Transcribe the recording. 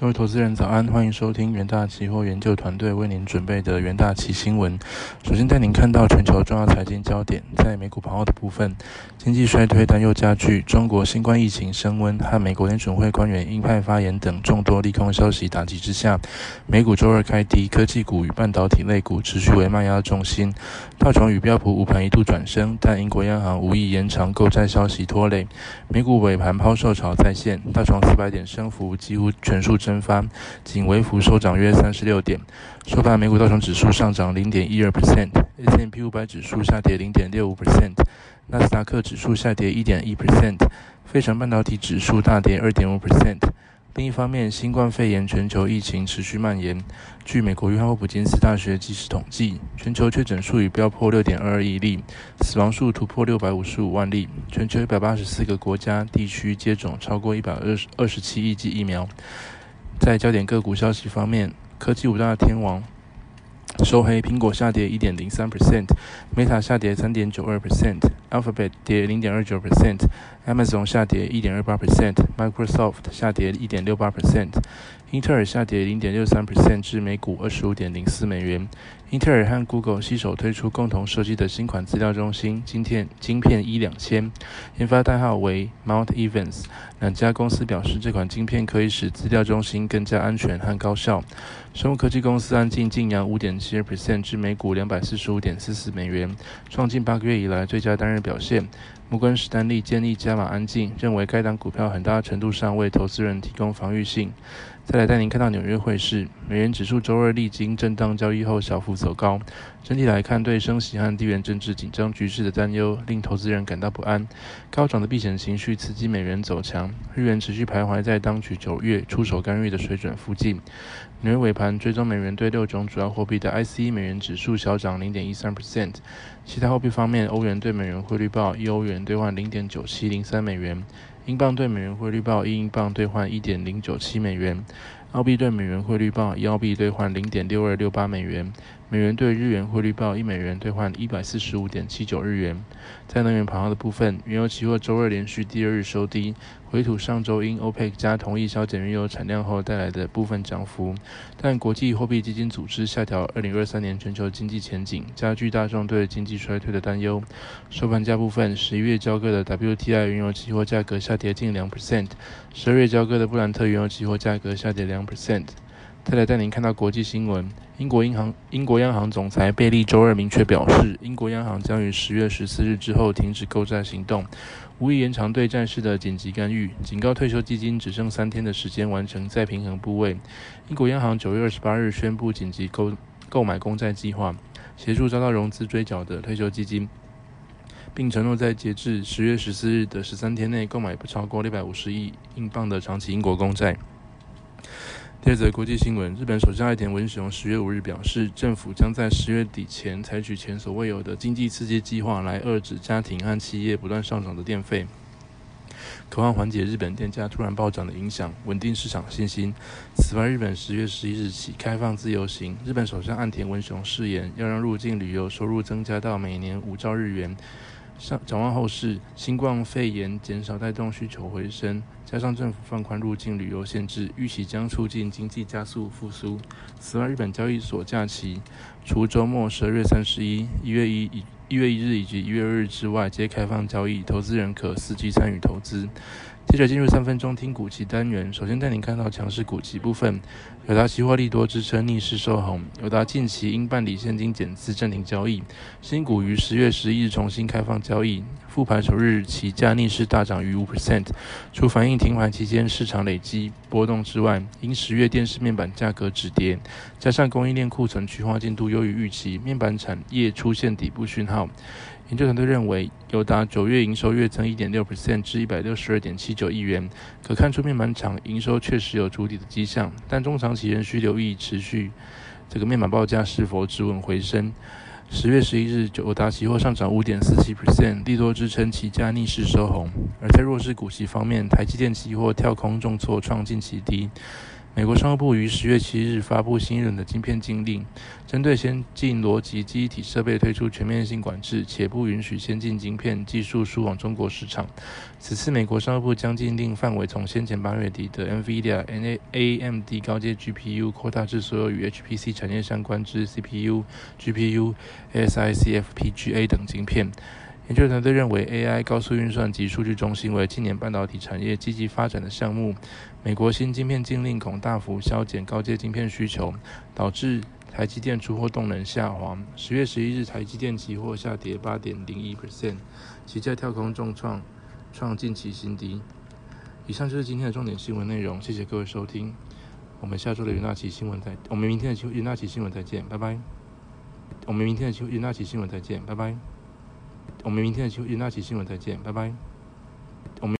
各位投资人早安，欢迎收听元大期货研究团队为您准备的元大期新闻。首先带您看到全球重要财经焦点，在美股盘后的部分，经济衰退担忧加剧，中国新冠疫情升温和美国联准会官员鹰派发言等众多利空消息打击之下，美股周二开低，科技股与半导体类股持续为卖压重心。道琼与标普五盘一度转升，但英国央行无意延长购债消息拖累，美股尾盘抛售潮再现，道琼四百点升幅几乎全数蒸发，仅微幅收涨约三十六点。收盘，美股道琼指数上涨零点一二 percent，S&P 五百指数下跌零点六五 percent，纳斯达克指数下跌一点一 percent，费城半导体指数大跌二点五 percent。另一方面，新冠肺炎全球疫情持续蔓延。据美国约翰霍普金斯大学即时统计，全球确诊数已飙破六点二二亿例，死亡数突破六百五十五万例。全球一百八十四个国家地区接种超过一百二十二十七亿剂疫苗。在焦点个股消息方面，科技五大天王收黑，苹果下跌一点零三 percent，Meta 下跌三点九二 percent alphabet 跌零点二九 percent。Amazon 下跌一点二八 percent，Microsoft 下跌一点六八 percent，英特尔下跌零点六三 percent 至每股二十五点零四美元。英特尔和 Google 携手推出共同设计的新款资料中心晶片，晶片一两千，研发代号为 Mount Evans。两家公司表示，这款晶片可以使资料中心更加安全和高效。生物科技公司安进净扬五点七二 percent 至每股两百四十五点四四美元，创近八个月以来最佳单日表现。摩根士丹利建议加码安静，认为该档股票很大程度上为投资人提供防御性。再来带您看到纽约汇市，美元指数周二历经震荡交易后小幅走高。整体来看，对升息和地缘政治紧张局势的担忧令投资人感到不安。高涨的避险情绪刺激美元走强，日元持续徘徊在当局九月出手干预的水准附近。纽约尾盘追踪美元对六种主要货币的 ICE 美元指数小涨零点一三 percent。其他货币方面，欧元对美元汇率报一欧元兑换零点九七零三美元。英镑兑美元汇率报一英镑兑换一点零九七美元，澳币兑美元汇率报一澳币兑换零点六二六八美元，美元对日元汇率报一美元兑换一百四十五点七九日元。在能源盘后的部分，原油期货周二连续第二日收低，回吐上周因 OPEC 加同意削减原油产量后带来的部分涨幅。但国际货币基金组织下调二零二三年全球经济前景，加剧大众对经济衰退的担忧。收盘价部分，十一月交割的 WTI 原油期货价格下跌近两 percent，十二月交割的布兰特原油期货价格下跌两 percent。再来带您看到国际新闻。英国银行、英国央行总裁贝利周二明确表示，英国央行将于十月十四日之后停止购债行动，无意延长对战事的紧急干预，警告退休基金只剩三天的时间完成再平衡部位。英国央行九月二十八日宣布紧急购购买公债计划，协助遭到融资追缴的退休基金，并承诺在截至十月十四日的十三天内购买不超过六百五十亿英镑的长期英国公债。第二则国际新闻：日本首相爱田文雄十月五日表示，政府将在十月底前采取前所未有的经济刺激计划，来遏制家庭和企业不断上涨的电费，渴望缓解日本电价突然暴涨的影响，稳定市场信心。此外，日本十月十一日起开放自由行。日本首相岸田文雄誓言，要让入境旅游收入增加到每年五兆日元。上展望后市，新冠肺炎减少带动需求回升，加上政府放宽入境旅游限制，预期将促进经济加速复苏。此外，日本交易所假期除周末十二月三十一、一月一、一月一日以及一月二日之外，皆开放交易，投资人可伺机参与投资。接着进入三分钟听股期单元，首先带您看到强势股期部分，友达期货利多支撑逆势收红，友达近期因办理现金减资暂停交易，新股于十月十一日重新开放交易，复盘首日起价逆势大涨逾五 percent，除反映停牌期间市场累积波动之外，因十月电视面板价格止跌，加上供应链库存去化进度优于预期，面板产业出现底部讯号。研究团队认为，友达九月营收月增一点六 percent 至一百六十二点七九亿元，可看出面板厂营收确实有筑底的迹象，但中长期仍需留意持续这个面板报价是否止稳回升。十月十一日，友达期货上涨五点四七 percent，利多支撑期价逆势收红。而在弱势股息方面，台积电期货跳空重挫创近期低。美国商务部于十月七日发布新一轮的晶片禁令，针对先进逻辑记忆体设备推出全面性管制，且不允许先进晶片技术输往中国市场。此次美国商务部将禁令范围从先前八月底的 NVIDIA、NAMD 高阶 GPU 扩大至所有与 HPC 产业相关之 CPU、GPU、S I C F P G A 等晶片。研究团队认为，AI 高速运算及数据中心为近年半导体产业积极发展的项目。美国新晶片禁令恐大幅削减高阶晶片需求，导致台积电出货动能下滑。十月十一日，台积电期货下跌八点零一 percent，期价跳空重创创近期新低。以上就是今天的重点新闻内容，谢谢各位收听。我们下周的云纳奇新闻再，我们明天的云纳奇新闻再见，拜拜。我们明天的云纳奇新闻再见，拜拜。我们明天的新云那奇新闻再见，拜拜。我们。